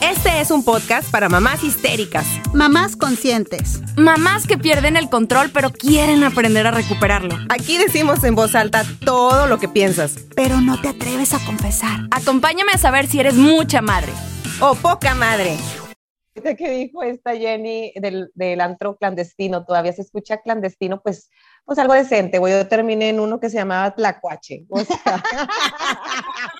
Este es un podcast para mamás histéricas, Mamás conscientes. Mamás que pierden el control pero quieren aprender a recuperarlo. Aquí decimos en voz alta todo lo que piensas. Pero no te atreves a confesar. Acompáñame a saber si eres mucha madre. O poca madre. ¿Qué dijo esta Jenny del, del antro clandestino? Todavía se escucha clandestino, pues, pues algo decente. güey. Yo terminé en uno que se llamaba Tlacuache. O sea,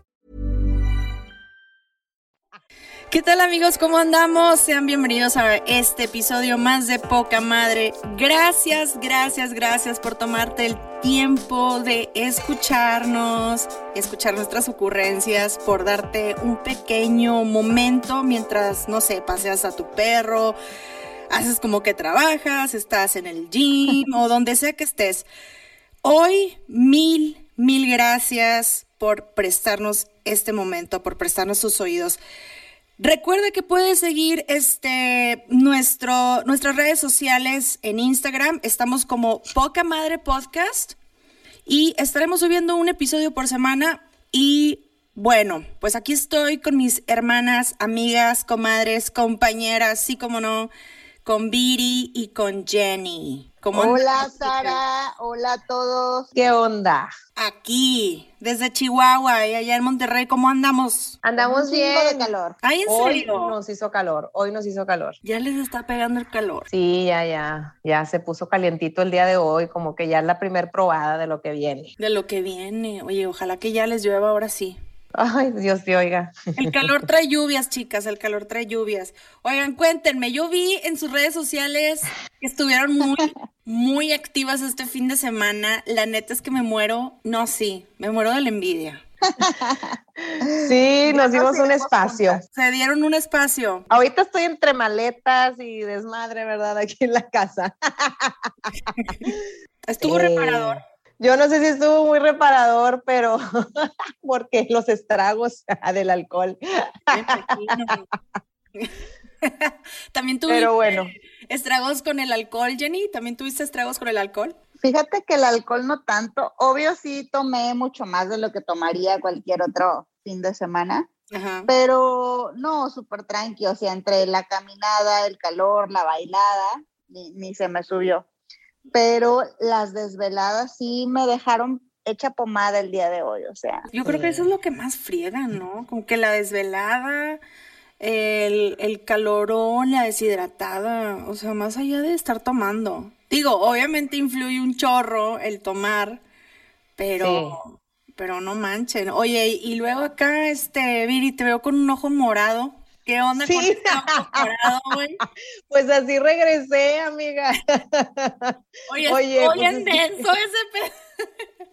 ¿Qué tal amigos? ¿Cómo andamos? Sean bienvenidos a este episodio más de Poca Madre. Gracias, gracias, gracias por tomarte el tiempo de escucharnos, escuchar nuestras ocurrencias, por darte un pequeño momento mientras, no sé, paseas a tu perro, haces como que trabajas, estás en el gym o donde sea que estés. Hoy, mil, mil gracias por prestarnos este momento, por prestarnos sus oídos. Recuerda que puedes seguir este, nuestro, nuestras redes sociales en Instagram. Estamos como Poca Madre Podcast y estaremos subiendo un episodio por semana. Y bueno, pues aquí estoy con mis hermanas, amigas, comadres, compañeras, sí como no, con Viri y con Jenny. ¿Cómo Hola, andas? Sara. Hola a todos. ¿qué onda? Aquí, desde Chihuahua y allá en Monterrey, ¿cómo andamos? Andamos Un bien. de calor. Ay, ¿en Hoy serio? nos hizo calor, hoy nos hizo calor. Ya les está pegando el calor. Sí, ya, ya, ya se puso calientito el día de hoy, como que ya es la primer probada de lo que viene. De lo que viene. Oye, ojalá que ya les llueva ahora sí. Ay, Dios te oiga. El calor trae lluvias, chicas, el calor trae lluvias. Oigan, cuéntenme, yo vi en sus redes sociales que estuvieron muy, muy activas este fin de semana. La neta es que me muero, no, sí, me muero de la envidia. Sí, nos dimos un espacio. juntas. Se dieron un espacio. Ahorita estoy entre maletas y desmadre, ¿verdad? Aquí en la casa. Estuvo Eh, reparador. Yo no sé si estuvo muy reparador, pero porque los estragos del alcohol. También tuviste Pero bueno, estragos con el alcohol, Jenny. ¿También tuviste estragos con el alcohol? Fíjate que el alcohol no tanto. Obvio sí tomé mucho más de lo que tomaría cualquier otro fin de semana. Ajá. Pero no, súper tranqui. O sea, entre la caminada, el calor, la bailada, ni, ni se me subió. Pero las desveladas sí me dejaron hecha pomada el día de hoy. O sea, Yo creo que eso es lo que más friega, ¿no? Como que la desvelada, el, el calorón, la deshidratada, o sea, más allá de estar tomando. Digo, obviamente influye un chorro el tomar, pero, pero no manchen. Oye, y luego acá, este, Viri, te veo con un ojo morado. ¿Qué onda con Sí. este güey? pues así regresé, amiga. Oye, Oye, estoy pues en denso ese pedo.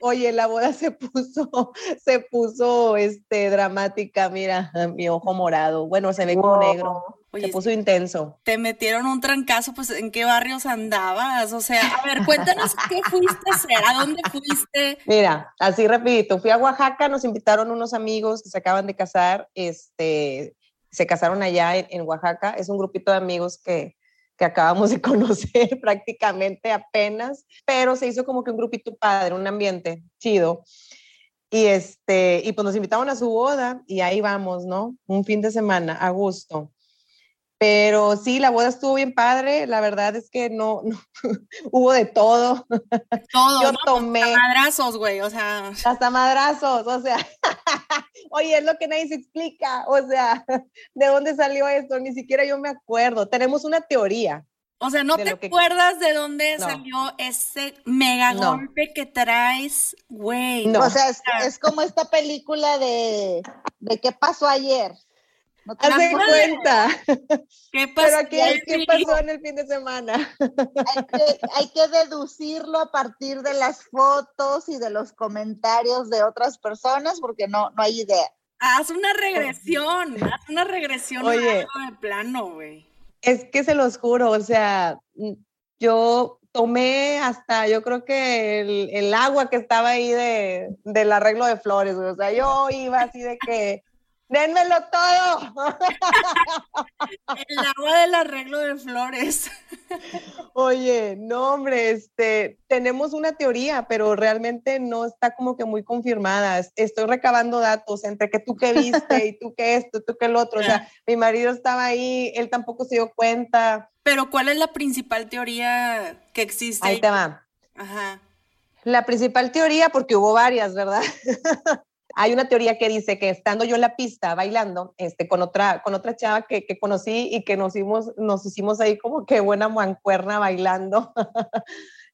Oye, la boda se puso, se puso este dramática, mira, mi ojo morado. Bueno, se ve como Wow. negro. Oye, se puso intenso. te metieron un trancazo, pues ¿en qué barrios andabas? O sea, a ver, cuéntanos qué fuiste a hacer, a dónde fuiste. Mira, así rapidito, fui a Oaxaca, nos invitaron unos amigos que se acaban de casar, este, se casaron allá en, en Oaxaca, es un grupito de amigos que, que acabamos de conocer prácticamente apenas, pero se hizo como que un grupito padre, un ambiente chido. Y, este, y pues nos invitaron a su boda y ahí vamos, ¿no? Un fin de semana, a gusto. Pero sí, la boda estuvo bien padre. La verdad es que no, hubo de todo. Todo. Yo ¿no? tomé. Hasta madrazos, güey. O sea, Hasta madrazos, o sea. Oye, es lo que nadie se explica. O sea, ¿de dónde salió esto? Ni siquiera yo me acuerdo. Tenemos una teoría. o sea, ¿no te que- acuerdas de dónde No. salió ese mega No. golpe que traes, güey? No. O sea, es, es como esta película de, de qué pasó ayer. ¿No te Haz de acuerdas? cuenta. ¿Qué pasó? Pero aquí, ¿qué pasó en el fin de semana? Hay que, hay que deducirlo a partir de las fotos y de los comentarios de otras personas porque no, no hay idea. Haz una regresión, haz una regresión Oye. de plano, güey. Es que se los juro, o sea, mm, yo tomé hasta, yo creo que el, el agua que estaba ahí de, del arreglo de flores, güey. o sea, yo iba así de que, dénmelo todo. El agua del arreglo de flores. Oye, no, hombre, este, tenemos una teoría, pero realmente no está como que muy confirmada. Es- Estoy recabando datos entre que tú que viste y tú que esto, tú que el otro. O sea, mi marido estaba ahí, él tampoco se dio cuenta. Pero ¿cuál es la principal teoría que existe? Ahí te va. Ajá. La principal teoría, porque hubo varias, ¿verdad? Hay una teoría que dice que estando yo en la pista bailando, este, con otra, con otra chava que, que conocí y que nos hicimos, nos hicimos ahí como que buena mancuerna bailando,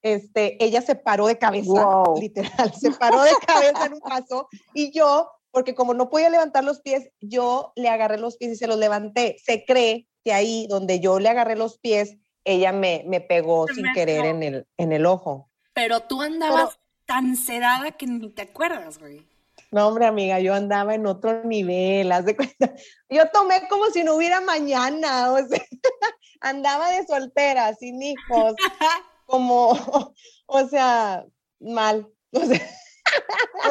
este, ella se paró de cabeza, Wow. literal, se paró de cabeza en un paso y yo, porque como no podía levantar los pies, yo le agarré los pies y se los levanté. Se cree que ahí donde yo le agarré los pies, ella me, me pegó Se sin me querer en el, en el ojo. Pero tú andabas tan sedada que ni te acuerdas, güey. No, hombre, amiga, yo andaba en otro nivel, haz de cuenta. Yo tomé como si no hubiera mañana, o sea, andaba de soltera, sin hijos, como, o sea, mal. O sea,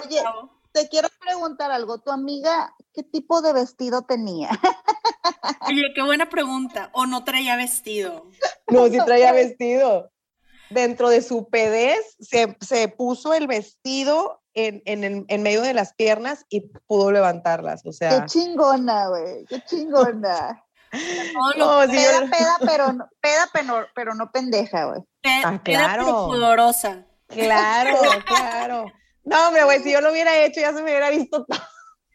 Oye, te quiero preguntar algo. ¿Tu amiga qué tipo de vestido tenía? Oye, qué buena pregunta. ¿O no traía vestido? no, si traía vestido. Dentro de su pedez se, se puso el vestido en, en, el- en medio de las piernas y pudo levantarlas, o Qué sea. chingona, güey. Qué chingona. Lo No, sí, yo- Peda, peda, pero no, peda, pero, pero no pendeja, güey. Ah, era pero claro. pudorosa. Claro, claro. No, hombre, güey, si yo lo hubiera hecho ya se me hubiera visto todo.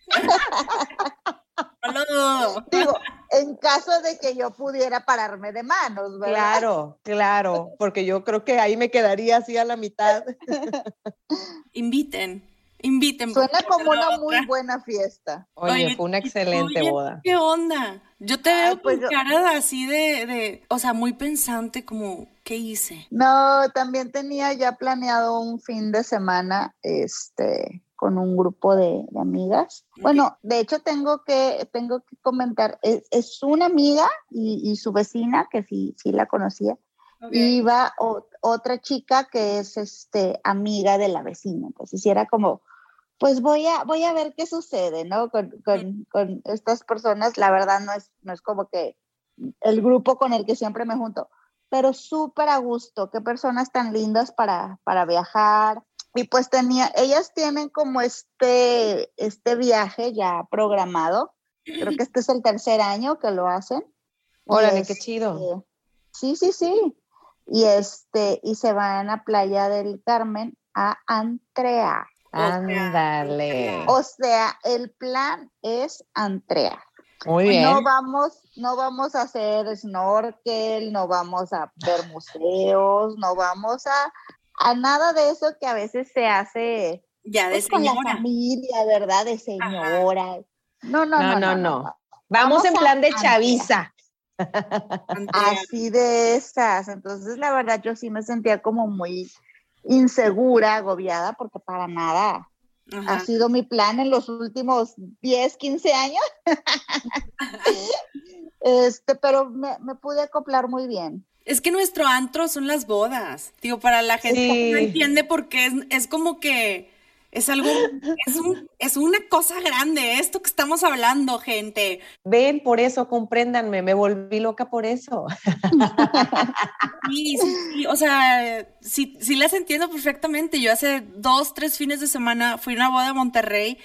No. Digo, en caso de que yo pudiera pararme de manos, ¿verdad? Claro, claro, porque yo creo que ahí me quedaría así a la mitad. Inviten, inviten. Suena como una otra- muy buena fiesta. Oye, Oye, fue una ¿y tú, excelente oye, boda. ¿Qué onda? Yo te Ay, veo pues con yo- cara de así de, de, o sea, muy pensante, como, ¿qué hice? No, también tenía ya planeado un fin de semana, este, con un grupo de, de amigas. Bueno, de hecho tengo que, tengo que comentar, es, es una amiga y, y su vecina, que sí, sí la conocía, y iba o- otra chica que es, este, amiga de la vecina. Entonces, era como, pues voy a, voy a ver qué sucede, ¿no? Con, con, con estas personas, la verdad no es, no es como que el grupo con el que siempre me junto, pero súper a gusto, qué personas tan lindas para, para viajar. Y pues tenía, ellas tienen como este, este viaje ya programado, creo que este es el tercer año que lo hacen. Órale, qué chido. este, Sí, sí, sí. Y este, y se van a Playa del Carmen a Antrea. Ándale. O sea, el plan es Antrea. Muy bien. No vamos, no vamos a hacer snorkel, no vamos a ver museos, no vamos a, a nada de eso que a veces se hace Ya de pues, con la familia, ¿verdad? De señora. No, no, No, no, no, no, no. Vamos Vamos en a plan de chaviza. Así de esas. Entonces, la verdad, yo sí me sentía como muy insegura, agobiada, porque para nada Ajá. ha sido mi plan en los últimos 10, 15 años. este, pero me, me pude acoplar muy bien. Es que nuestro antro son las bodas. Digo, para la gente que no entiende por qué es, es como que Es algo, es, un, es una cosa grande esto que estamos hablando, gente. Ven, por eso, compréndanme, me volví loca por eso. Sí, sí, sí, o sea, sí, sí las entiendo perfectamente. Yo hace dos, tres fines de semana fui a una boda a Monterrey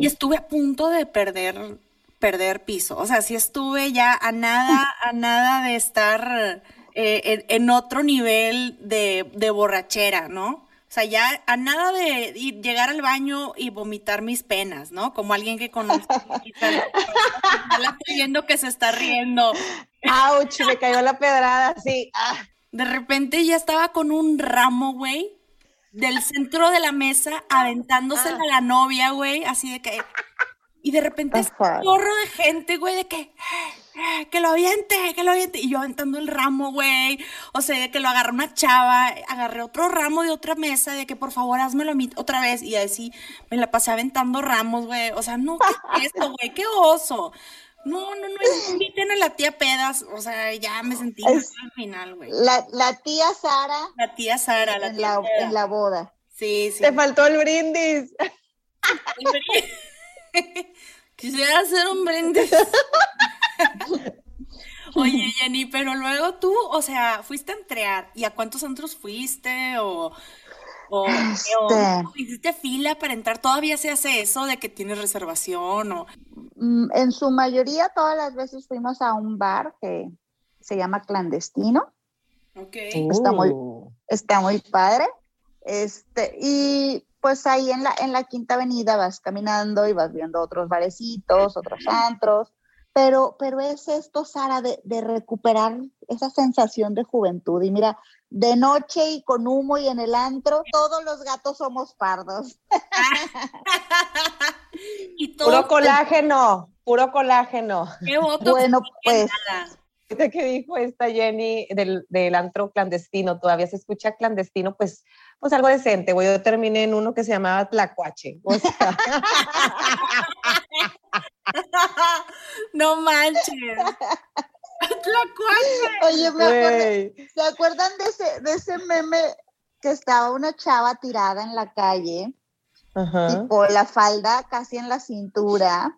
y estuve a punto de perder, perder piso. O sea, sí estuve ya a nada, a nada de estar eh, en, en otro nivel de, de borrachera, ¿no? O sea, ya a nada de ir- llegar al baño y vomitar mis penas, ¿no? Como alguien que conozco. La estoy viendo que se está riendo. ¡Auch! Me cayó la pedrada, sí. Ah, De repente ya estaba con un ramo, güey, del centro de la mesa, aventándosela a la novia, güey, así de que... Y de repente es un chorro de gente, güey, de que... "Eh, Que lo aviente, que lo aviente. Y yo aventando el ramo, güey. O sea, de que lo agarré una chava, agarré otro ramo de otra mesa, de que por favor házmelo a mí otra vez. Y así me la pasé aventando ramos, güey. O sea, no, ¿qué es esto, güey? ¡Qué oso! No, no, no, inviten a la tía pedas. O sea, ya me sentí Es- al final, güey. La, la tía Sara La tía Sara, la en tía la, Sara. en la boda. Sí, sí. te faltó el brindis. Quisiera hacer un brindis. Oye, Jenny, pero luego tú, o sea, fuiste a entrear. ¿Y a cuántos antros fuiste? ¿O, o, Este. o hiciste fila para entrar? ¿Todavía se hace eso de que tienes reservación? O... Mm, En su mayoría, todas las veces fuimos a un bar que se llama Clandestino. Ok. Está muy- Uh. Está muy padre. Este, y pues ahí en la, en la Quinta Avenida vas caminando y vas viendo otros barecitos, otros antros. Pero, pero es esto, Sara, de, de recuperar esa sensación de juventud. Y mira, de noche y con humo y en el antro, todos los gatos somos pardos. y todo. Puro colágeno, puro colágeno. ¿Qué voto? Bueno, pues Nada. Que dijo esta Jenny del, del antro clandestino, todavía se escucha clandestino, pues, pues algo decente, güey. Yo terminé en uno que se llamaba Tlacuache. O sea, no manches. Tlacuache. Oye, me acuerdo. ¿se acuerdan de ese, de ese meme que estaba una chava tirada en la calle, Ajá. tipo la falda casi en la cintura,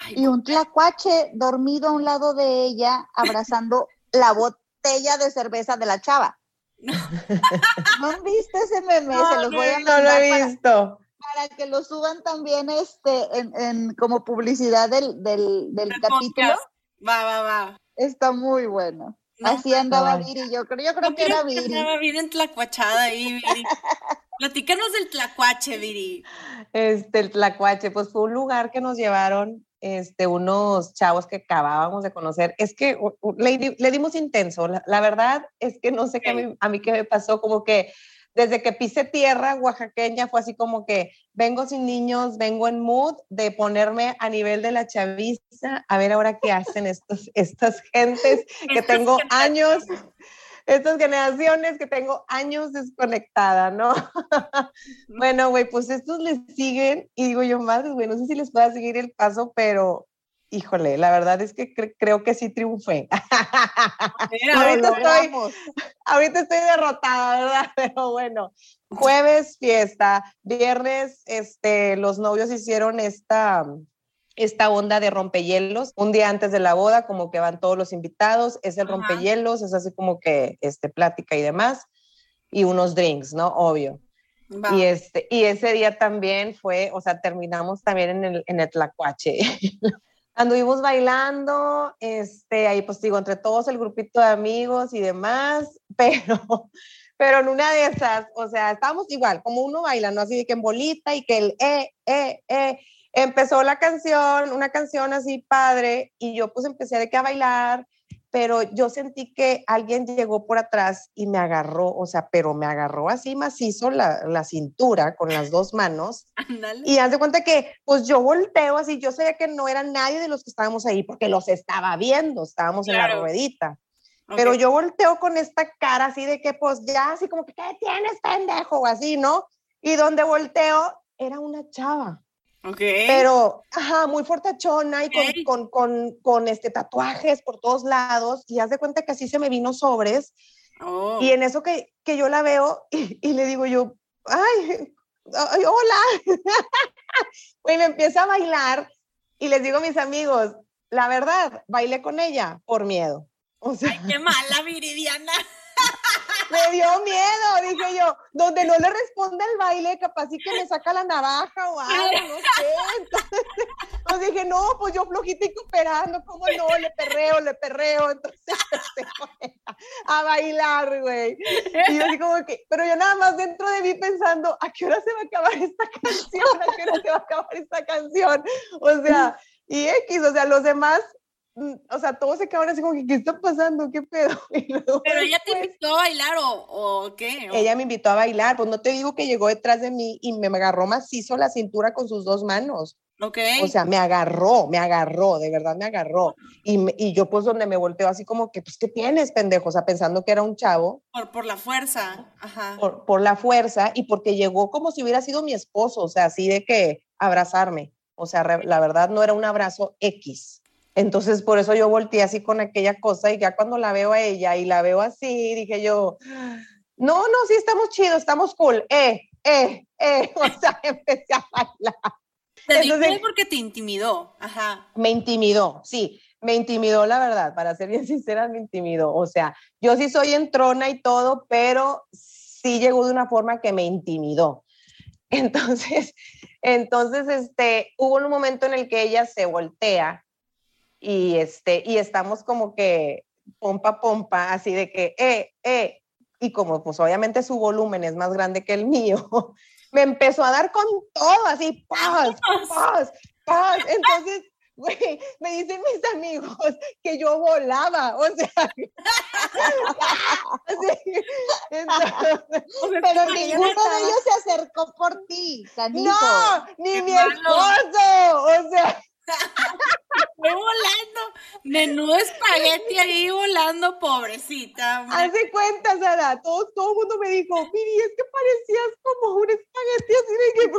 Ay, y un tlacuache dormido a un lado de ella, abrazando la botella de cerveza de la chava? ¿No han visto ese meme? No, Se los voy a No lo mandar he visto. para que lo suban también este, en, en- como publicidad del, del, del el capítulo. podcast. Va, va, va. Está muy bueno. No, Así andaba. Viri, yo creo, yo creo que era creo que Viri. andaba bien en tlacuachada ahí, Viri. Platícanos del tlacuache, Viri. Este, el Tlacuache, pues fue un lugar que nos llevaron este, unos chavos que acabábamos de conocer. Es que le, di- le dimos intenso. La, la verdad es que no sé qué a mí, a mí qué me pasó, como que desde que pisé tierra oaxaqueña fue así como que vengo sin niños, vengo en mood de ponerme a nivel de la chaviza, a ver ahora qué hacen estos, estas gentes que tengo años, estas generaciones que tengo años desconectada, ¿no? Bueno, güey, pues estos les siguen y digo yo, madre, güey, no sé si les pueda seguir el paso, pero híjole, la verdad es que cre- creo que sí triunfé. Mira, ahorita estoy-. Ahorita estoy derrotada, ¿verdad? Pero bueno, jueves fiesta, viernes, este, los novios hicieron esta, esta onda de rompehielos un día antes de la boda, como que van todos los invitados, es el Ajá. rompehielos, es así como que este, plática y demás, y unos drinks, ¿no? Obvio. Y, este, y ese día también fue, o sea, terminamos también en el, en el Tlacuache. Anduvimos bailando, este, ahí pues digo, entre todos el grupito de amigos y demás, pero, pero en una de esas, o sea, estábamos igual, como uno baila, ¿no? Así de que en bolita y que el eh, eh, eh, empezó la canción, una canción así padre, y yo pues empecé de que a bailar, pero yo sentí que alguien llegó por atrás y me agarró, o sea, pero me agarró así macizo la, la cintura con las dos manos. Y haz de cuenta que, pues yo volteo así, yo sabía que no era nadie de los que estábamos ahí, porque los estaba viendo, estábamos en la ruedita. Pero yo volteo con esta cara así de que, pues ya, así como que, ¿qué tienes, pendejo? O así, ¿no? Y donde volteo, era una chava. Pero, ajá, muy fortachona y con, con, con, con, este, tatuajes por todos lados. Y haz de cuenta que así se me vino sobres. Oh. Y en eso que, que yo la veo y, y le digo yo, ay, ay, hola. Güey, me empieza a bailar y les digo a mis amigos, la verdad, bailé con ella por miedo. O sea, Ay, qué mala, Viridiana. Me dio miedo, dije yo, donde no le responde el baile, capaz sí que me saca la navaja o algo, no sé. Entonces, pues dije, no, pues yo flojita y cooperando, ¿cómo no? Le perreo, le perreo, entonces empecé a bailar, güey. Y yo así como que, pero yo nada más dentro de mí pensando, ¿a qué hora se va a acabar esta canción? ¿A qué hora se va a acabar esta canción? O sea, y X, o sea, los demás o sea, todos se quedaron así como que, ¿qué está pasando? ¿Qué pedo? Luego Pero ella te después- invitó a bailar o, o qué? O- ella me invitó a bailar, pues no te digo que llegó detrás de mí y me agarró macizo la cintura con sus dos manos. Ok. O sea, me agarró, me agarró, de verdad me agarró. Y, me- y yo pues donde me volteo así como que, pues, ¿qué tienes, pendejo? O sea, pensando que era un chavo por, por la fuerza. Ajá. por, por la fuerza y porque llegó como si hubiera sido mi esposo, o sea, así de que abrazarme. O sea, re- la verdad no era un abrazo X. Entonces, por eso yo volteé así con aquella cosa y ya cuando la veo a ella y la veo así, dije yo, no, no, sí, estamos chidos, estamos cool, eh, eh, eh, o sea, empecé a bailar. Te Entonces- porque te intimidó. Ajá. Me intimidó, sí, me intimidó la verdad, para ser bien sincera, me intimidó. O sea, yo sí soy entrona y todo, pero sí llegó de una forma que me intimidó. Entonces, entonces, este, hubo un momento en el que ella se voltea y este, y estamos como que pompa, pompa, así de que, eh, eh, y como pues obviamente su volumen es más grande que el mío, me empezó a dar con todo, así, paz, paz, paz. Entonces, güey, me dicen mis amigos que yo volaba, o sea, entonces, Pero ninguno de ellos se acercó por ti, canijo. no, ni mi esposo, o sea, Fue volando. Menudo espagueti ahí volando, pobrecita. hombre. Hace cuenta, Sara, todo, todo el mundo me dijo, Miri, es que parecías como un espagueti así de que...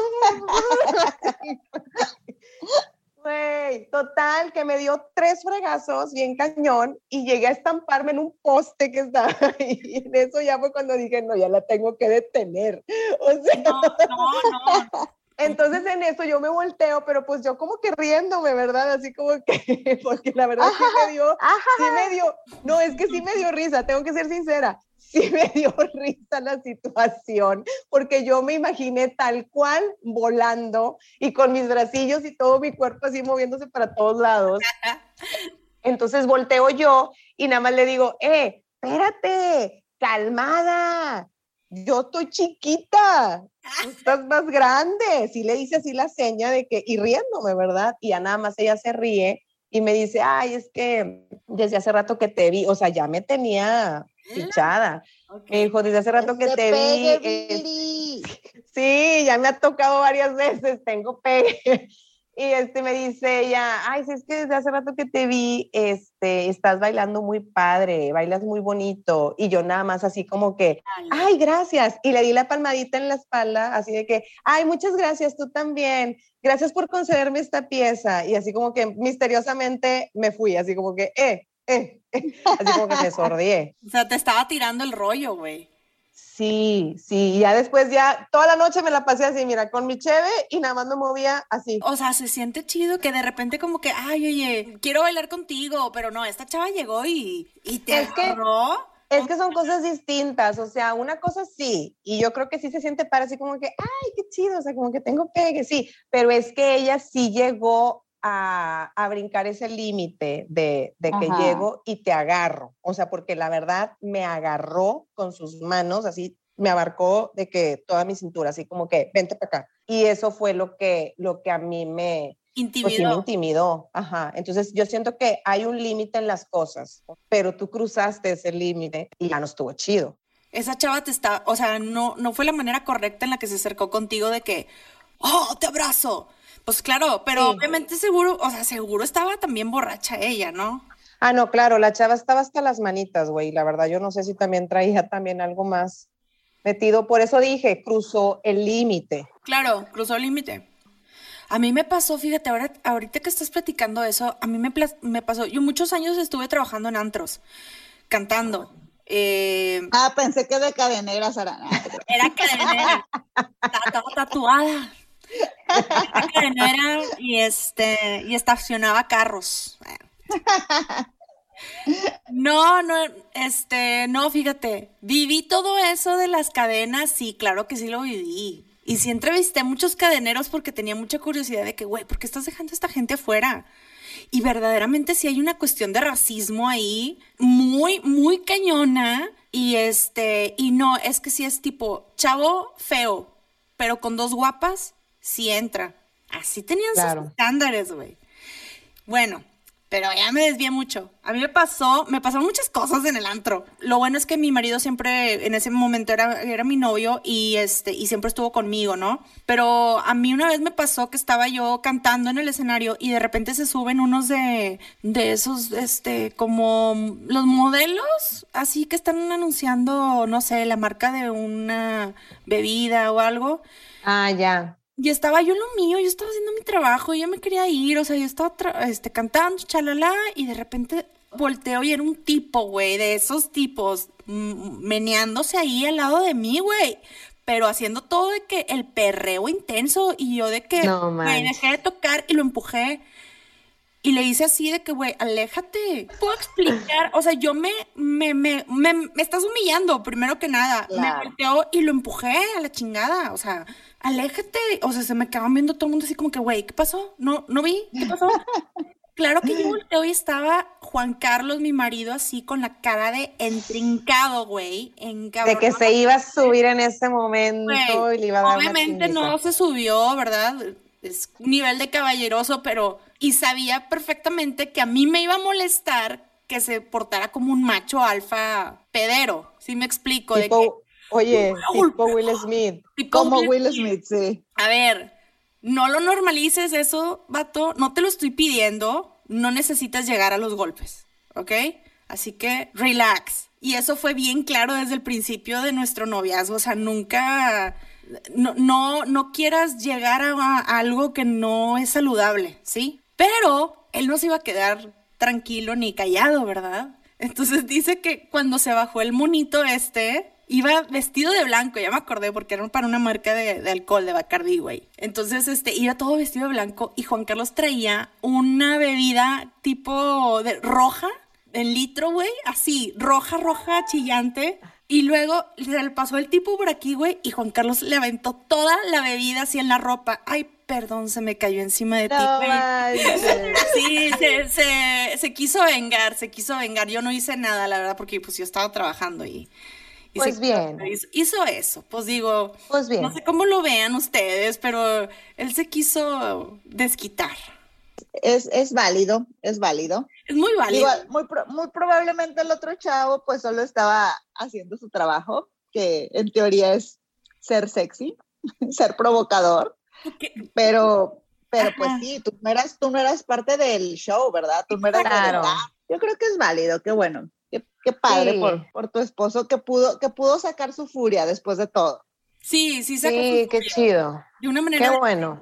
Güey, total, que me dio tres fregazos bien cañón y llegué a estamparme en un poste que estaba ahí. Y en eso ya fue cuando dije, no, ya la tengo que detener. O sea, No, no, no. Entonces en eso yo me volteo, pero pues yo como que riéndome, ¿verdad? Así como que, porque la verdad sí me dio, sí me dio, no, es que sí me dio risa, tengo que ser sincera, sí me dio risa la situación, porque yo me imaginé tal cual volando y con mis bracillos y todo mi cuerpo así moviéndose para todos lados. Entonces volteo yo y nada más le digo, eh, espérate, calmada, yo estoy chiquita, tú estás más grande. Sí le hice así la seña de que, y riéndome, ¿verdad? Y ya nada más ella se ríe y me dice, ay, es que desde hace rato que te vi, o sea, ya me tenía fichada. Ok. Me dijo, desde hace rato que te vi. eh, Viri. Sí, ya me ha tocado varias veces, tengo pegue. Y este me dice ella, ay, si es que desde hace rato que te vi, este, estás bailando muy padre, bailas muy bonito. Y yo nada más así como que, ay, gracias. Y le di la palmadita en la espalda, así de que, ay, muchas gracias, tú también. Gracias por concederme esta pieza. Y así como que misteriosamente me fui, así como que, eh, eh, eh. así como que me sordié. O sea, te estaba tirando el rollo, güey. Sí, sí, ya después ya toda la noche me la pasé así, mira, con mi cheve y nada más me movía así. O sea, se siente chido que de repente como que, ay, oye, quiero bailar contigo, pero no, esta chava llegó y, y te Es que-. Es que son cosas distintas, o sea, una cosa sí, y yo creo que sí se siente para así como que, ay, qué chido, o sea, como que tengo pegue, sí, pero es que ella sí llegó a, a brincar ese límite de, de que Ajá. llego y te agarro, o sea, porque la verdad me agarró con sus manos, así me abarcó de que toda mi cintura, así como que, vente para acá. Y eso fue lo que, lo que a mí me, pues sí me Intimidó. intimidó, ajá. Entonces yo siento que hay un límite en las cosas, pero tú cruzaste ese límite y ya no estuvo chido. Esa chava te está, o sea, no, no fue la manera correcta en la que se acercó contigo de que, oh, te abrazo. Pues claro, pero Sí. obviamente seguro, o sea, seguro estaba también borracha ella, ¿no? Ah, no, claro, la chava estaba hasta las manitas, güey. La verdad, yo no sé si también traía también algo más metido. Por eso dije, cruzó el límite. Claro, cruzó el límite. A mí me pasó, fíjate, ahora, ahorita que estás platicando eso, a mí me, me pasó, yo muchos años estuve trabajando en antros, cantando. Eh, Ah, pensé que de cadenera, Sara. era cadenera. Estaba tatuada. Y este y estacionaba carros. No, no, este, no, fíjate, viví todo eso de las cadenas, sí, claro que sí lo viví. Y sí entrevisté a muchos cadeneros porque tenía mucha curiosidad de que, güey, ¿por qué estás dejando a esta gente afuera? Y verdaderamente sí hay una cuestión de racismo ahí muy, muy cañona. Y este, y no, es que sí es tipo chavo feo, pero con dos guapas, sí entra. Así tenían Claro. sus estándares, güey. Bueno, pero ya me desvié mucho. A mí me pasó, me pasaron muchas cosas en el antro. Lo bueno es que mi marido siempre, en ese momento era, era mi novio y este, y siempre estuvo conmigo, ¿no? Pero a mí una vez me pasó que estaba yo cantando en el escenario y de repente se suben unos de, de esos, este, como los modelos, así que están anunciando, no sé, la marca de una bebida o algo. Ah, ya. Y estaba yo en lo mío, yo estaba haciendo mi trabajo, yo me quería ir, o sea, yo estaba tra- este, cantando, chalala, y de repente volteo y era un tipo, güey, de esos tipos, mm, meneándose ahí al lado de mí, güey, pero haciendo todo de que el perreo intenso, y yo de que, No manches. dejé de tocar y lo empujé. Y le hice así de que, güey, aléjate. ¿Puedo explicar? O sea, yo me, me, me, me, me estás humillando, primero que nada. Me volteó y lo empujé a la chingada. O sea, aléjate. O sea, se me quedaban viendo todo el mundo así como que, güey, ¿qué pasó? No, no vi, ¿qué pasó? Claro que yo volteo y estaba Juan Carlos, mi marido, así con la cara de entrincado, güey, De que se iba a subir en ese momento y le iba a dar Obviamente no se subió, ¿verdad? Es un nivel de caballeroso, pero y sabía perfectamente que a mí me iba a molestar que se portara como un macho alfa pedero. ¿Sí me explico? De que, Tipo, oye, tipo Will Smith. tipo, Como Will- Will Smith, sí. A ver, no lo normalices eso, vato. No te lo estoy pidiendo. No necesitas llegar a los golpes, ¿ok? Así que relax. Y eso fue bien claro desde el principio de nuestro noviazgo. O sea, nunca. No, no, no quieras llegar a, a algo que no es saludable, ¿sí? Pero él no se iba a quedar tranquilo ni callado, ¿verdad? Entonces dice que cuando se bajó el monito este, iba vestido de blanco, ya me acordé, porque era para una marca de, alcohol, de Bacardi, güey. Entonces, este, iba todo vestido de blanco y Juan Carlos traía una bebida tipo de roja, en litro, güey, así, roja, roja, chillante. Y luego se le pasó el tipo por aquí, güey, y Juan Carlos le aventó toda la bebida así en la ropa. Ay, perdón, se me cayó encima de ti, No güey. manches. Sí, se, se, se quiso vengar, se quiso vengar. Yo no hice nada, la verdad, porque pues yo estaba trabajando y... y Pues se- bien. Hizo, hizo eso, pues digo, Pues bien. no sé cómo lo vean ustedes, pero él se quiso desquitar. Es, es válido, es válido. Es muy válido. Muy, pro- muy probablemente el otro chavo pues solo estaba haciendo su trabajo, que en teoría es ser sexy, ser provocador, Pero, pero pues sí, tú no eras, tú no eras parte del show, ¿verdad? Tú no eras Claro. Yo creo que es válido, qué bueno, qué, qué padre Sí. por, por tu esposo que pudo, que pudo sacar su furia después de todo. Sí, sí, sacó Sí, su qué furia. chido. De una manera... Qué bueno.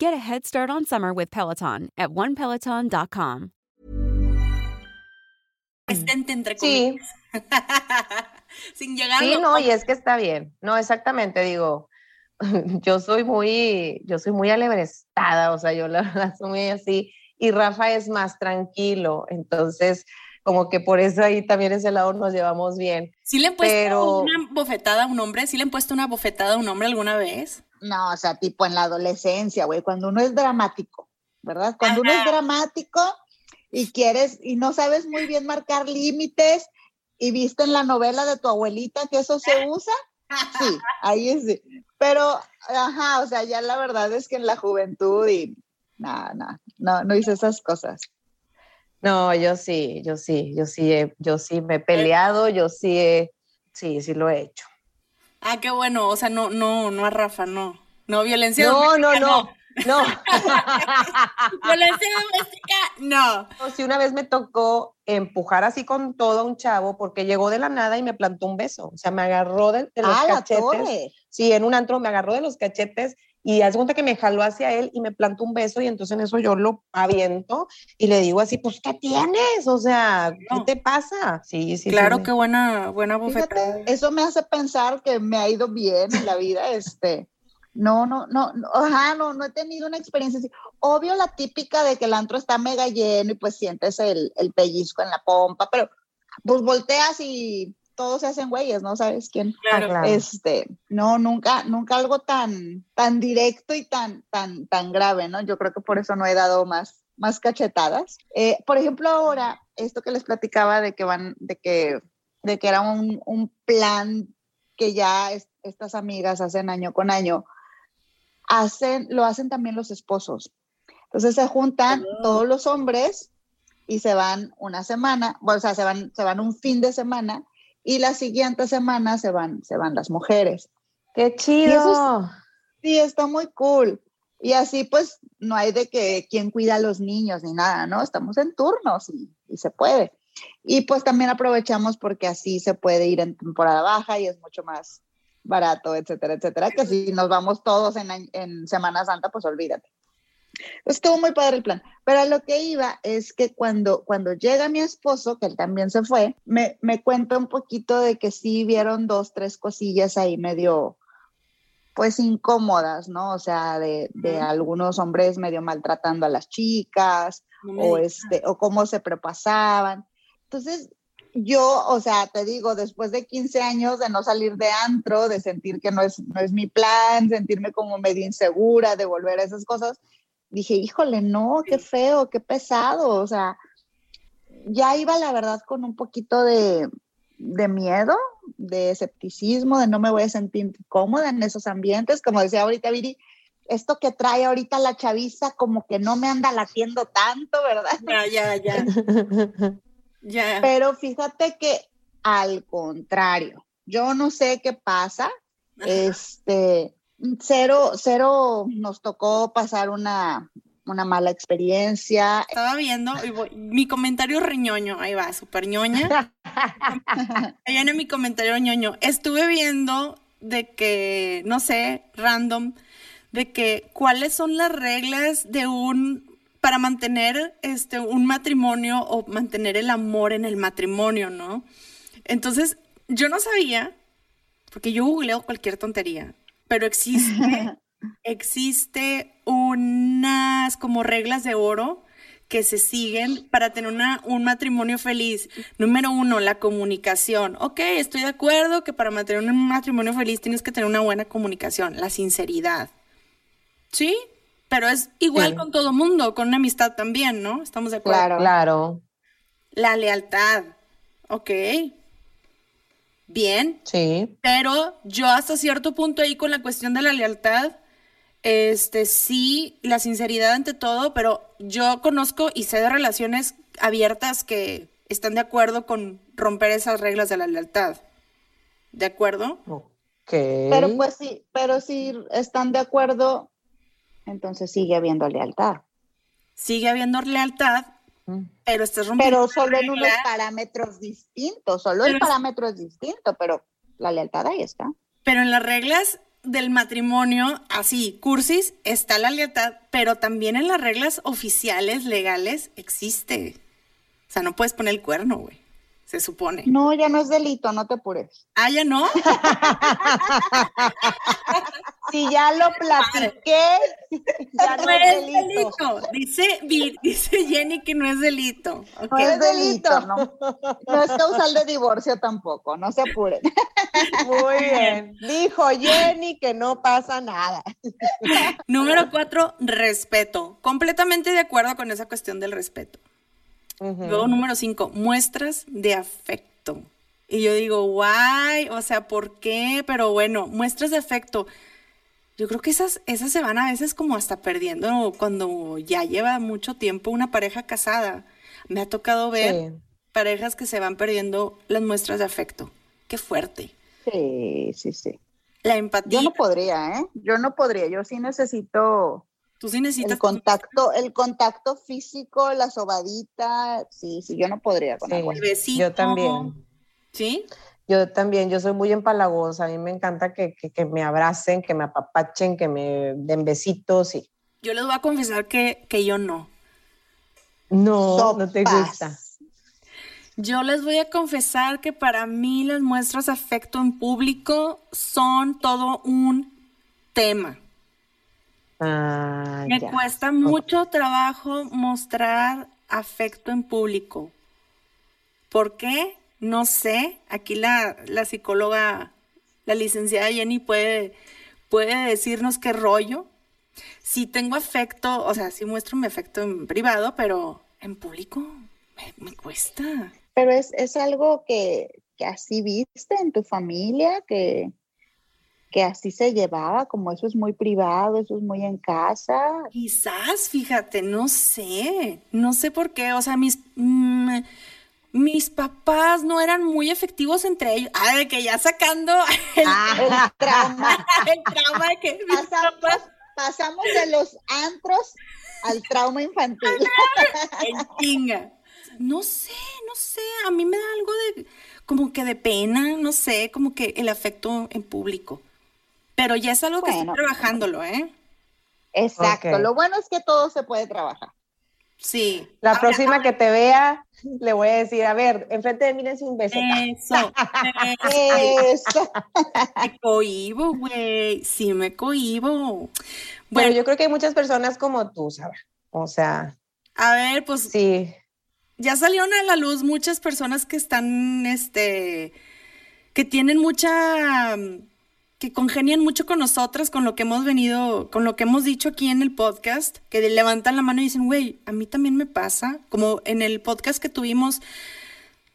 Get a head start on summer with Peloton at onepeloton.com. Resistente, entre Sí. comillas. Sin llegar a Sí, no, y es que está bien. No, exactamente, digo, yo soy muy, yo soy muy alebrestada, o sea, yo la verdad soy muy así, y Rafa es más tranquilo, entonces, como que por eso ahí también ese lado nos llevamos bien. ¿Sí le han puesto pero- una bofetada a un hombre? ¿Sí le han puesto una bofetada a un hombre alguna vez? No, o sea, tipo en la adolescencia, güey, cuando uno es dramático, ¿verdad? Cuando uno es dramático y quieres y no sabes muy bien marcar límites y viste en la novela de tu abuelita que eso se usa, sí, ahí es. sí. Pero, ajá, o sea, ya la verdad es que en la juventud y nada, nada, no, no hice esas cosas. No, yo sí, yo sí, yo sí, he- yo sí me he peleado, yo sí, he- sí, sí lo he hecho. Ah, qué bueno, o sea, no, no, no a Rafa, no. No, violencia No, no, doméstica, no, no. Violencia doméstica, no. No, sí, una vez me tocó empujar así con todo a un chavo porque llegó de la nada y me plantó un beso. O sea, me agarró de, de los Ah, la cachetes. torre. Sí, en un antro me agarró de los cachetes y haz cuenta que me jaló hacia él y me plantó un beso y entonces en eso yo lo aviento y le digo así, pues, ¿qué tienes? O sea, No. ¿qué te pasa? Sí, sí. Claro, sí, qué buena, buena bofetada. Fíjate, eso me hace pensar que me ha ido bien en la vida, este. No, no, no, no, ajá, no, no he tenido una experiencia así. Obvio la típica de que el antro está mega lleno y pues sientes el, el pellizco en la pompa, pero pues volteas y todos se hacen güeyes, ¿no sabes quién? Ah, claro. Este, no, nunca, nunca algo tan, tan directo y tan, tan, tan grave, ¿no? Yo creo que por eso no he dado más, más cachetadas. Eh, por ejemplo, ahora, esto que les platicaba de que van, de que, de que era un, un plan que ya es- estas amigas hacen año con año, hacen, lo hacen también los esposos. Entonces se juntan todos los hombres y se van una semana, bueno, o sea, se van, se van un fin de semana y la siguiente semana se van, se van las mujeres. Qué chido. eso Sí, está muy cool. Y así pues no hay de que quién cuida a los niños ni nada, ¿no? Estamos en turnos y, y se puede. Y pues también aprovechamos porque así se puede ir en temporada baja y es mucho más barato, etcétera, etcétera, que si nos vamos todos en, en Semana Santa, pues olvídate. Estuvo muy padre el plan. Pero a lo que iba es que cuando, cuando llega mi esposo, que él también se fue, me, me cuenta un poquito de que sí vieron dos, tres cosillas ahí medio, pues incómodas, ¿no? O sea, de, de algunos hombres medio maltratando a las chicas, No o este, o cómo se prepasaban. Entonces, yo, o sea, te digo, después de 15 años de no salir de antro, de sentir que no es, no es mi plan, sentirme como medio insegura de volver a esas cosas, dije, híjole, no, qué feo, qué pesado, o sea, ya iba la verdad con un poquito de, de miedo, de escepticismo, de no me voy a sentir cómoda en esos ambientes, como decía ahorita Viri, esto que trae ahorita la chaviza como que no me anda latiendo tanto, ¿verdad? Ya, ya, ya. Ya. Pero fíjate que al contrario, yo no sé qué pasa, este, cero, cero nos tocó pasar una, una mala experiencia. Estaba viendo y voy- mi comentario reñoño, ahí va, súper ñoña. Ahí viene mi comentario ñoño. Estuve viendo de que, no sé, random, de que cuáles son las reglas de un para mantener este un matrimonio o mantener el amor en el matrimonio, ¿no? Entonces, yo no sabía, porque yo googleo cualquier tontería, pero existe, existe unas como reglas de oro que se siguen para tener una, un matrimonio feliz. Número uno, la comunicación. Ok, estoy de acuerdo que para mantener un matrimonio feliz tienes que tener una buena comunicación, la sinceridad. ¿Sí? Pero es igual Sí. con todo mundo, con una amistad también, ¿no? Estamos de acuerdo. Claro. Claro, La lealtad. Ok. Bien. sí. Pero yo hasta cierto punto ahí con la cuestión de la lealtad, este sí, la sinceridad ante todo, pero yo conozco y sé de relaciones abiertas que están de acuerdo con romper esas reglas de la lealtad. ¿De acuerdo? Ok. Pero pues sí, pero si están de acuerdo, entonces sigue habiendo lealtad. Sigue habiendo lealtad. Pero estás rompiendo Pero solo en unos parámetros distintos, solo el Pero parámetro es distinto, pero la lealtad ahí está. pero en las reglas del matrimonio, así, cursis, está la lealtad, pero también en las reglas oficiales, legales, existe. O sea, no puedes poner el cuerno, güey. Se supone. No, ya no es delito, no te apures. Ah, ya no. Si ya lo platiqué, ya no No es delito. delito. Dice, dice Jenny que no es delito. No es delito, no. No es causal de divorcio tampoco, no se apuren. Muy bien. Dijo Jenny que no pasa nada. Número cuatro, respeto. Completamente de acuerdo con esa cuestión del respeto. Luego, número cinco, muestras de afecto. Y yo digo, guay, o sea, ¿por qué? Pero bueno, muestras de afecto. Yo creo que esas, esas se van a veces como hasta perdiendo cuando ya lleva mucho tiempo una pareja casada. Me ha tocado ver Sí. parejas que se van perdiendo las muestras de afecto. Qué fuerte. Sí, sí, sí. La empatía. Yo no podría, ¿eh? Yo no podría. Yo sí necesito Tú sí necesitas el contacto, el contacto físico, la sobadita. Sí, sí, yo no podría con Sí, agua. el besito. yo también. ¿Sí? Yo también, yo soy muy empalagosa, a mí me encanta que, que- que me abracen, que me apapachen, que me den besitos y Yo les voy a confesar que, que yo no. no, no te gusta. Yo les voy a confesar que para mí las muestras de afecto en público son todo un tema. Ah, Me ya. cuesta mucho trabajo mostrar afecto en público. ¿Por qué? No sé. Aquí la, la psicóloga, la licenciada Jenny puede, puede decirnos qué rollo. Si tengo afecto, o sea, sí muestro mi afecto en privado, pero en público me, me cuesta. Pero es, es algo que, que así viste en tu familia, que, que así se llevaba, como eso es muy privado, eso es muy en casa. Quizás, fíjate, no sé, no sé por qué, o sea, mis, mm, mis papás no eran muy efectivos entre ellos. Ah, de que ya sacando el, El trauma. el trauma de que mis Pasamos, papás pasamos de los antros al trauma infantil. en chinga. No sé, no sé, a mí me da algo de, como que de pena, no sé, como que el afecto en público. Pero ya es algo que Bueno. estoy trabajándolo, ¿eh? Exacto. Lo bueno es que todo se puede trabajar. Sí. La Ahora, próxima que te vea, le voy a decir, a ver, enfrente de mí dense un beso. Eso, eso. Me cohibo, güey. Sí, me cohibo. Bueno, yo creo que hay muchas personas como tú, Sara. O sea, a ver, pues sí, ya salieron a la luz muchas personas que están, este, que tienen mucha, que congenian mucho con nosotras, con lo que hemos venido, con lo que hemos dicho aquí en el podcast, que levantan la mano y dicen, güey, a mí también me pasa, como en el podcast que tuvimos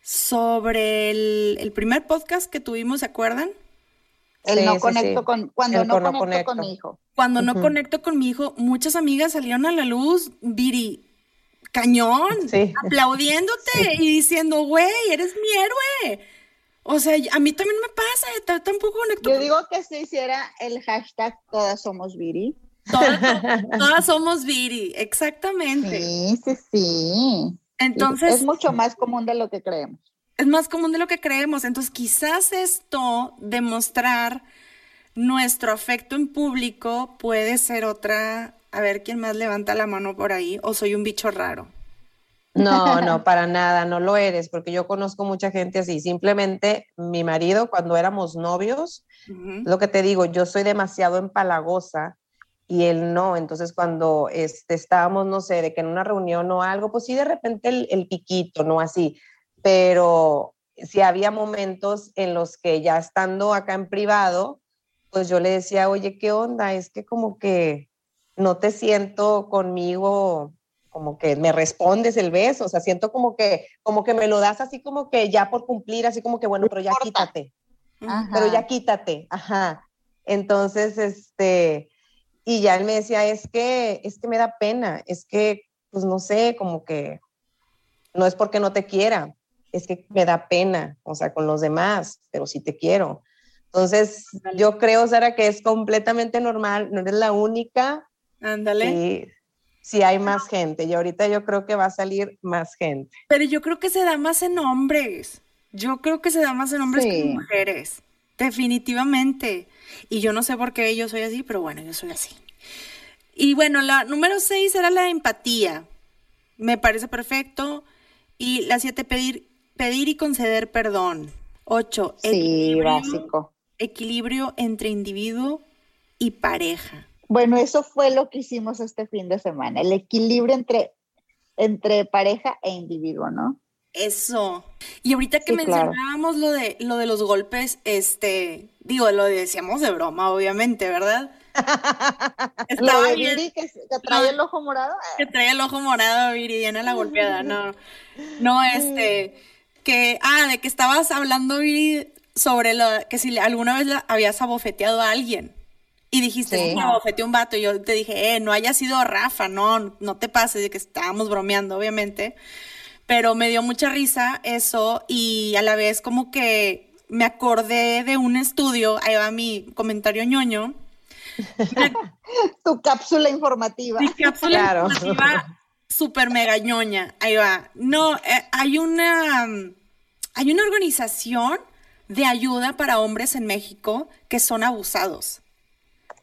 sobre el, el primer podcast que tuvimos, ¿se acuerdan? El Sí, no sí, conecto sí. con, cuando El no con no conecto con mi hijo. Cuando no conecto con mi hijo, muchas amigas salieron a la luz, Viri, cañón, Sí. aplaudiéndote y diciendo, güey, eres mi héroe. O sea, a mí también me pasa, eh, tampoco conecto Yo digo que se hiciera el hashtag Todas somos Viri. Todas, todas somos Viri, exactamente. Sí, sí, sí. Entonces, es mucho más común de lo que creemos. es más común de lo que creemos. Entonces, quizás esto de mostrar nuestro afecto en público puede ser otra. A ver quién más levanta la mano por ahí, o soy un bicho raro. No, no, para nada, no lo eres, porque yo conozco mucha gente así. Simplemente mi marido, cuando éramos novios, lo que te digo, yo soy demasiado empalagosa y él no. Entonces, cuando este, estábamos, no sé, de que en una reunión o algo, pues sí, de repente el, el piquito, no así. Pero sí había momentos en los que ya estando acá en privado, pues yo le decía, oye, ¿qué onda? Es que como que no te siento conmigo, como que me respondes el beso, o sea, siento como que, como que me lo das así como que ya por cumplir, así como que, bueno, pero ya quítate Ajá. pero ya quítate, ajá. Entonces, este, y ya él me decía, es que, es que me da pena, es que, pues no sé, como que no es porque no te quiera, es que me da pena, o sea, con los demás, pero sí te quiero. Entonces, yo creo, Sara, que es completamente normal, no eres la única, Ándale. Si hay más gente, y ahorita yo creo que va a salir más gente. Pero yo creo que se da más en hombres. Yo creo que se da más en hombres que en mujeres. Definitivamente. Y yo no sé por qué yo soy así, pero bueno, yo soy así. Y bueno, la número seis era la empatía. Me parece perfecto. Y la siete, pedir, pedir y conceder perdón. Ocho, Sí, equilibrio, básico. equilibrio entre individuo y pareja. Bueno, eso fue lo que hicimos este fin de semana, el equilibrio entre, entre pareja e individuo, ¿no? Eso. Y ahorita que Sí, claro. mencionábamos lo de lo de los golpes, este, digo, lo decíamos de broma, obviamente, ¿verdad? Lo Estaba de bien Viri que, que trae el ojo morado. que trae el ojo morado, Viridiana la golpeada, no. No, este, que, ah, de que estabas hablando, Viri, sobre lo, que si alguna vez la- habías abofeteado a alguien. Y dijiste, Sí. me abofeteó un vato. Y yo te dije, eh, no haya sido Rafa, no, no te pases, de que estábamos bromeando, obviamente. pero me dio mucha risa eso y a la vez como que me acordé de un estudio, ahí va mi comentario ñoño. tu cápsula informativa. Mi cápsula informativa super mega ñoña, ahí va. No, eh, hay una, hay una organización de ayuda para hombres en México que son abusados.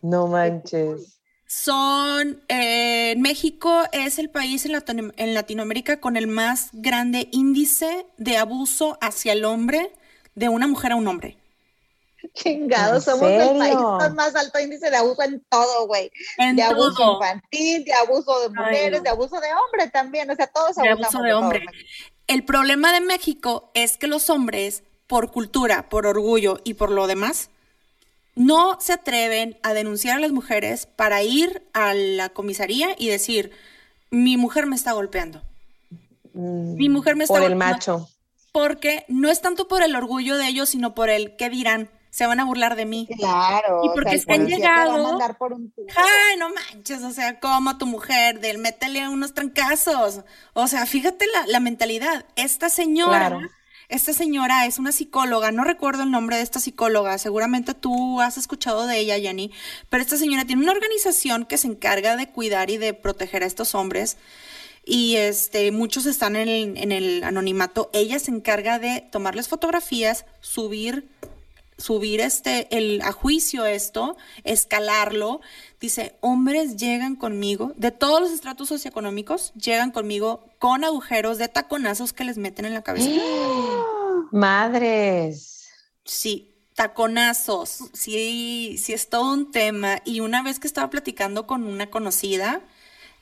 No manches. Son, eh, México es el país en, en, Latinoamérica con el más grande índice de abuso hacia el hombre de una mujer a un hombre. Chingados, somos el país con más alto índice de abuso en todo, güey. De abuso infantil, de abuso de mujeres, de abuso de hombre también, o sea, todos De abuso de hombre. el problema de México es que los hombres, por cultura, por orgullo y por lo demás, no se atreven a denunciar a las mujeres para ir a la comisaría y decir, mi mujer me está golpeando. mi mujer me está Por el macho. Porque no es tanto por el orgullo de ellos, sino por el qué dirán. Se van a burlar de mí. Claro. Y porque es que han llegado. Ay, no manches, o sea, como tu mujer, del métele unos trancazos. O sea, fíjate la, la mentalidad. Esta señora esta señora es una psicóloga, no recuerdo el nombre de esta psicóloga, seguramente tú has escuchado de ella, Jenny, pero esta señora tiene una organización que se encarga de cuidar y de proteger a estos hombres y este muchos están en el, en el anonimato. Ella se encarga de tomarles fotografías, subir subir este, el, a juicio esto, escalarlo. Dice, hombres llegan conmigo, de todos los estratos socioeconómicos, llegan conmigo con agujeros de taconazos que les meten en la cabeza. Madres. Sí, taconazos. Sí, sí es todo un tema. Y una vez que estaba platicando con una conocida,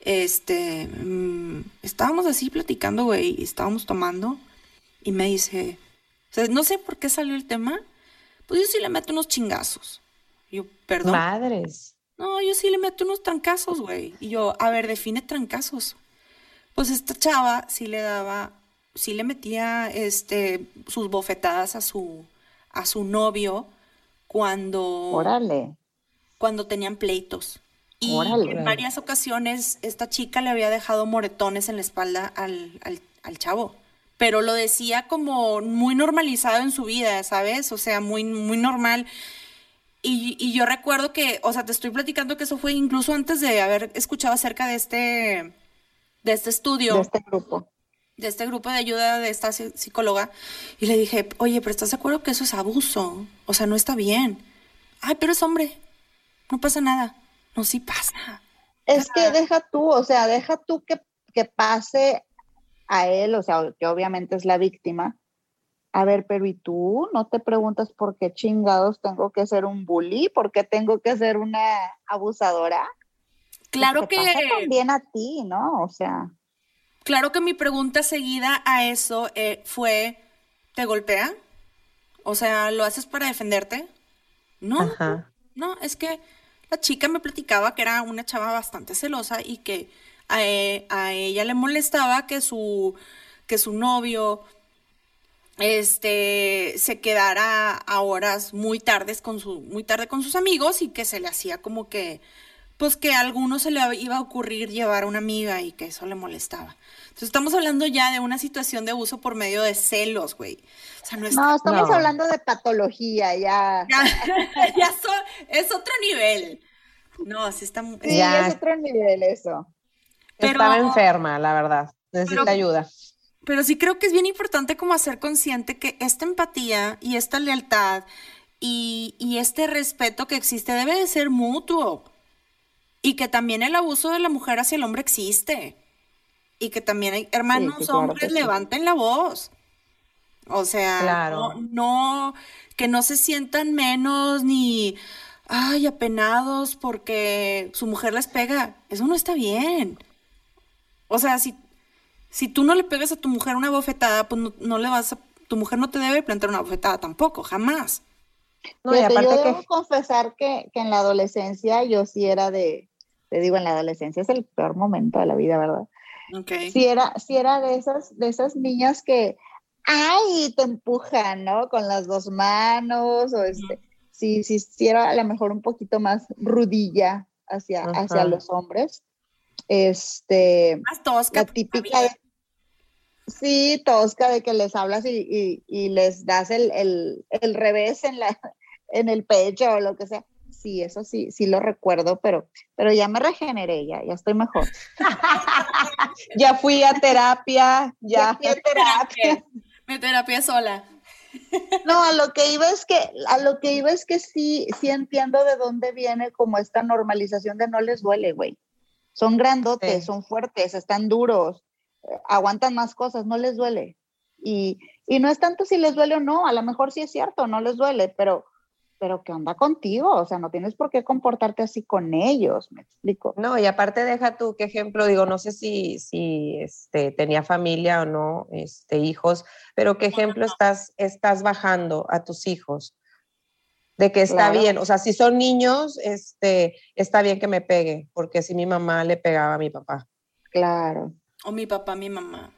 este, mm, estábamos así platicando, güey, estábamos tomando, y me dice, no sé por qué salió el tema, pues yo sí le meto unos chingazos. yo, perdón. Madres. No, yo sí le meto unos trancazos, güey. Y yo, a ver, define trancazos. Pues esta chava sí le daba, sí le metía este sus bofetadas a su a su novio cuando Órale. cuando tenían pleitos. Y en varias ocasiones esta chica le había dejado moretones en la espalda al, al, al chavo pero lo decía como muy normalizado en su vida, ¿sabes? O sea, muy, muy normal. Y, yo recuerdo que, o sea, te estoy platicando que eso fue incluso antes de haber escuchado acerca de este, de este estudio. De este grupo. De este grupo de ayuda de esta psicóloga. Y le dije, oye, pero ¿estás de acuerdo que eso es abuso? O sea, no está bien. Ay, pero es hombre. No pasa nada. No, sí pasa. Es que deja tú, o sea, deja tú que, que pase a él, o sea, que obviamente es la víctima, a ver, pero ¿y tú no te preguntas por qué chingados tengo que ser un bully? ¿Por qué tengo que ser una abusadora? Claro que... también a ti, ¿no? O sea... Claro que mi pregunta seguida a eso eh, fue, ¿te golpea? O sea, ¿lo haces para defenderte? No, no, es que la chica me platicaba que era una chava bastante celosa y que e, a, ella le molestaba que su, que su novio este se quedara a horas muy tardes con su muy tarde con sus amigos y que se le hacía como que pues que a alguno se le iba a ocurrir llevar a una amiga y que eso le molestaba. Entonces estamos hablando ya de una situación de abuso por medio de celos, güey. O sea, no, estamos hablando de patología, ya. Ya, es otro nivel. No, así está. Sí, ya. es otro nivel eso. Estaba enferma, la verdad. Necesita ayuda. Pero sí creo que es bien importante como hacer consciente que esta empatía y esta lealtad y, este respeto que existe debe de ser mutuo. Y que también el abuso de la mujer hacia el hombre existe. Y que también hay hermanos hombres levanten la voz. O sea, no, no, que no se sientan menos ni, ay, apenados porque su mujer les pega. Eso no está bien. O sea, si, si tú no le pegas a tu mujer una bofetada, pues no, le vas a, tu mujer no te debe plantar una bofetada tampoco, jamás. No, y aparte yo debo confesar que, en la adolescencia yo sí era de, te digo, en la adolescencia es el peor momento de la vida, ¿verdad? Okay. Sí era, sí era de esas, de esas niñas que, ay, te empujan, ¿no? Con las dos manos, o este, sí, sí, sí era a lo mejor un poquito más rudilla hacia, hacia los hombres. Este, Más tosca. La típica Sí, tosca de que les hablas y, les das el, el, revés en, la, en el pecho o lo que sea. Sí, eso sí, sí lo recuerdo, pero, pero ya me regeneré, ya, ya estoy mejor. ya fui a terapia, ya, fui a terapia. Mi terapia sola. No, a lo que iba es que, a lo que iba es que sí, sí entiendo de dónde viene como esta normalización de no les duele, güey. Son grandotes, son fuertes, están duros, aguantan más cosas, no les duele. Y, y no es tanto si les duele o no, a lo mejor sí es cierto, no les duele, pero pero ¿qué onda contigo? O sea, no tienes por qué comportarte así con ellos, me explico. No, y aparte deja tú qué ejemplo, digo, no sé si, si este, tenía familia o no, este, hijos, pero qué ejemplo estás, estás bajando a tus hijos de que está bien, o sea, si son niños, este, está bien que me pegue, porque si mi mamá le pegaba a mi papá. Claro. O mi papá a mi mamá.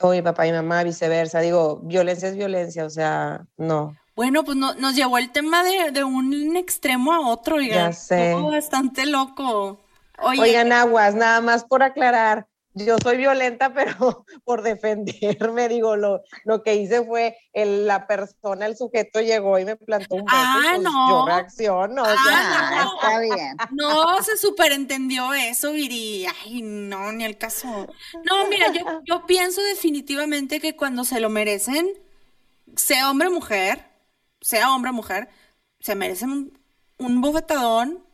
O mi papá y mi mamá, viceversa. Digo, violencia es violencia, o sea, no. Bueno, pues no, nos llevó el tema de, un extremo a otro, oigan. Ya sé. bastante loco. Oigan, aguas, nada más por aclarar. Yo soy violenta, pero por defenderme, digo, lo, lo que hice fue el, la persona, el sujeto llegó y me plantó un beso. Ah, pues, no. Yo reacciono. Ah, no. está bien. No, se superentendió eso, Viri. Ay, no, ni el caso. No, mira, yo, yo pienso definitivamente que cuando se lo merecen, sea hombre o mujer, sea hombre o mujer, se merecen un, bofetadón,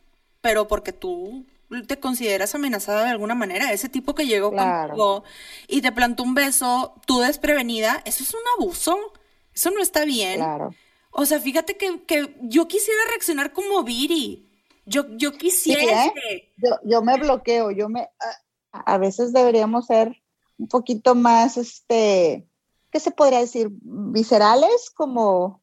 pero porque tú te consideras amenazada de alguna manera. Ese tipo que llegó contigo y te plantó un beso, tú desprevenida, eso es un abuso. Eso no está bien. Claro. O sea, fíjate que, yo quisiera reaccionar como Viri. Yo, yo quisiera. ¿eh? yo, yo, me bloqueo, yo me. A, a, veces deberíamos ser un poquito más, este, ¿qué se podría decir? Viscerales, como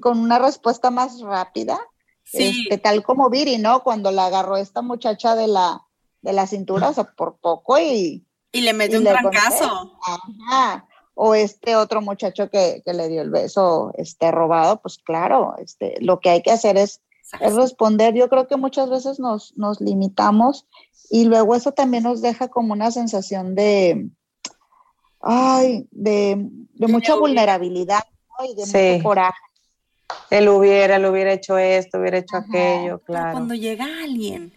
con una respuesta más rápida. Sí. Este, tal como Viri, ¿no? Cuando la agarró esta muchacha de la, de la cintura, o sea, por poco y... Y le metió un trancazo. Ajá. O este otro muchacho que, le dio el beso este, robado, pues claro, este, lo que hay que hacer es, es responder. Yo creo que muchas veces nos, nos limitamos y luego eso también nos deja como una sensación de, ay, de, mucha vulnerabilidad y de mucho coraje. Él hubiera, le hubiera hecho esto, hubiera hecho aquello, claro. cuando llega alguien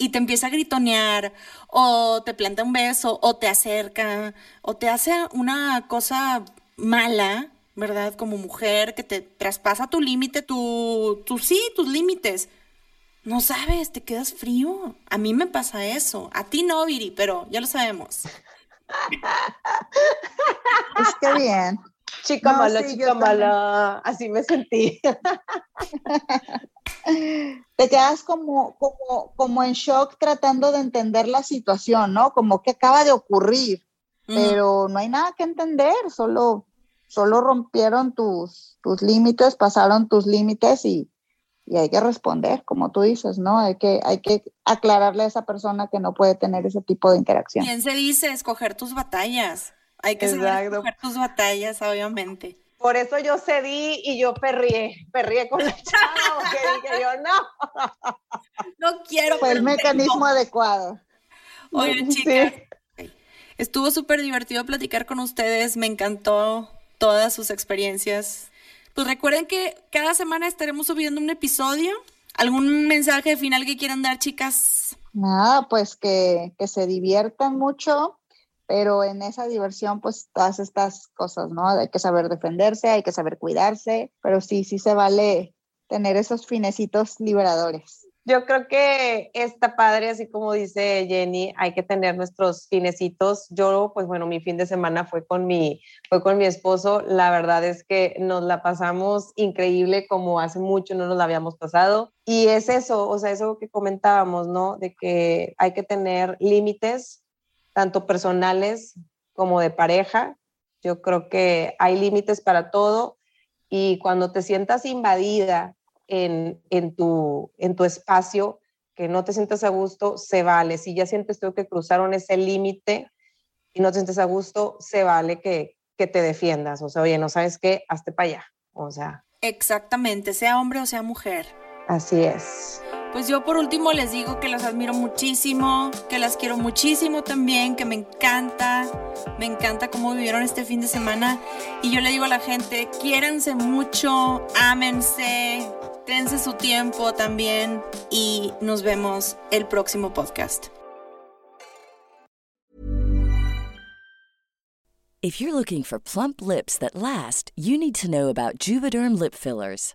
y te empieza a gritonear, o te planta un beso, o te acerca, o te hace una cosa mala, ¿verdad? Como mujer, que te traspasa tu límite, tu, tu, sí, tus límites. No sabes, te quedas frío. A mí me pasa eso. A ti no, Viri, pero ya lo sabemos. Es que bien. Chica mala, chica mala, así me sentí. Te quedas como, como, como en shock tratando de entender la situación, ¿no? Como que acaba de ocurrir, pero no hay nada que entender, solo, solo rompieron tus, tus límites, pasaron tus límites y, y hay que responder, como tú dices, ¿no? Hay que, hay que aclararle a esa persona que no puede tener ese tipo de interacción. Bien se dice, escoger tus batallas. Hay que saber tus batallas, obviamente. Por eso yo cedí y yo perrié, perrié con la chava, que dije yo, no. No quiero. Fue el mecanismo adecuado. Oye, chicas, estuvo súper divertido platicar con ustedes, me encantó todas sus experiencias. Pues recuerden que cada semana estaremos subiendo un episodio. ¿Algún mensaje final que quieran dar, chicas? Nada, pues que, que se diviertan mucho, pero en esa diversión, pues todas estas cosas, ¿no? Hay que saber defenderse, hay que saber cuidarse, pero sí, sí se vale tener esos finecitos liberadores. Yo creo que está padre, así como dice Jenny, hay que tener nuestros finecitos. Yo, pues bueno, mi fin de semana fue con mi, fue con mi esposo. La verdad es que nos la pasamos increíble como hace mucho no nos la habíamos pasado. Y es eso, o sea, eso que comentábamos, ¿no? De que hay que tener límites tanto personales como de pareja. Yo creo que hay límites para todo y cuando te sientas invadida en, en, tu, en tu espacio, que no te sientas a gusto, se vale. Si ya sientes tú que cruzaron ese límite y no te sientes a gusto, se vale que, que te defiendas. O sea, oye, no sabes qué, hazte para allá. O sea. Exactamente, sea hombre o sea mujer. Así es. Pues yo por último les digo que las admiro muchísimo, que las quiero muchísimo también, que me encanta, me encanta cómo vivieron este fin de semana. Y yo le digo a la gente, quiéranse mucho, ámense, dense su tiempo también y nos vemos el próximo podcast. If you're looking for plump lips that last, you need to know about Juvederm lip fillers.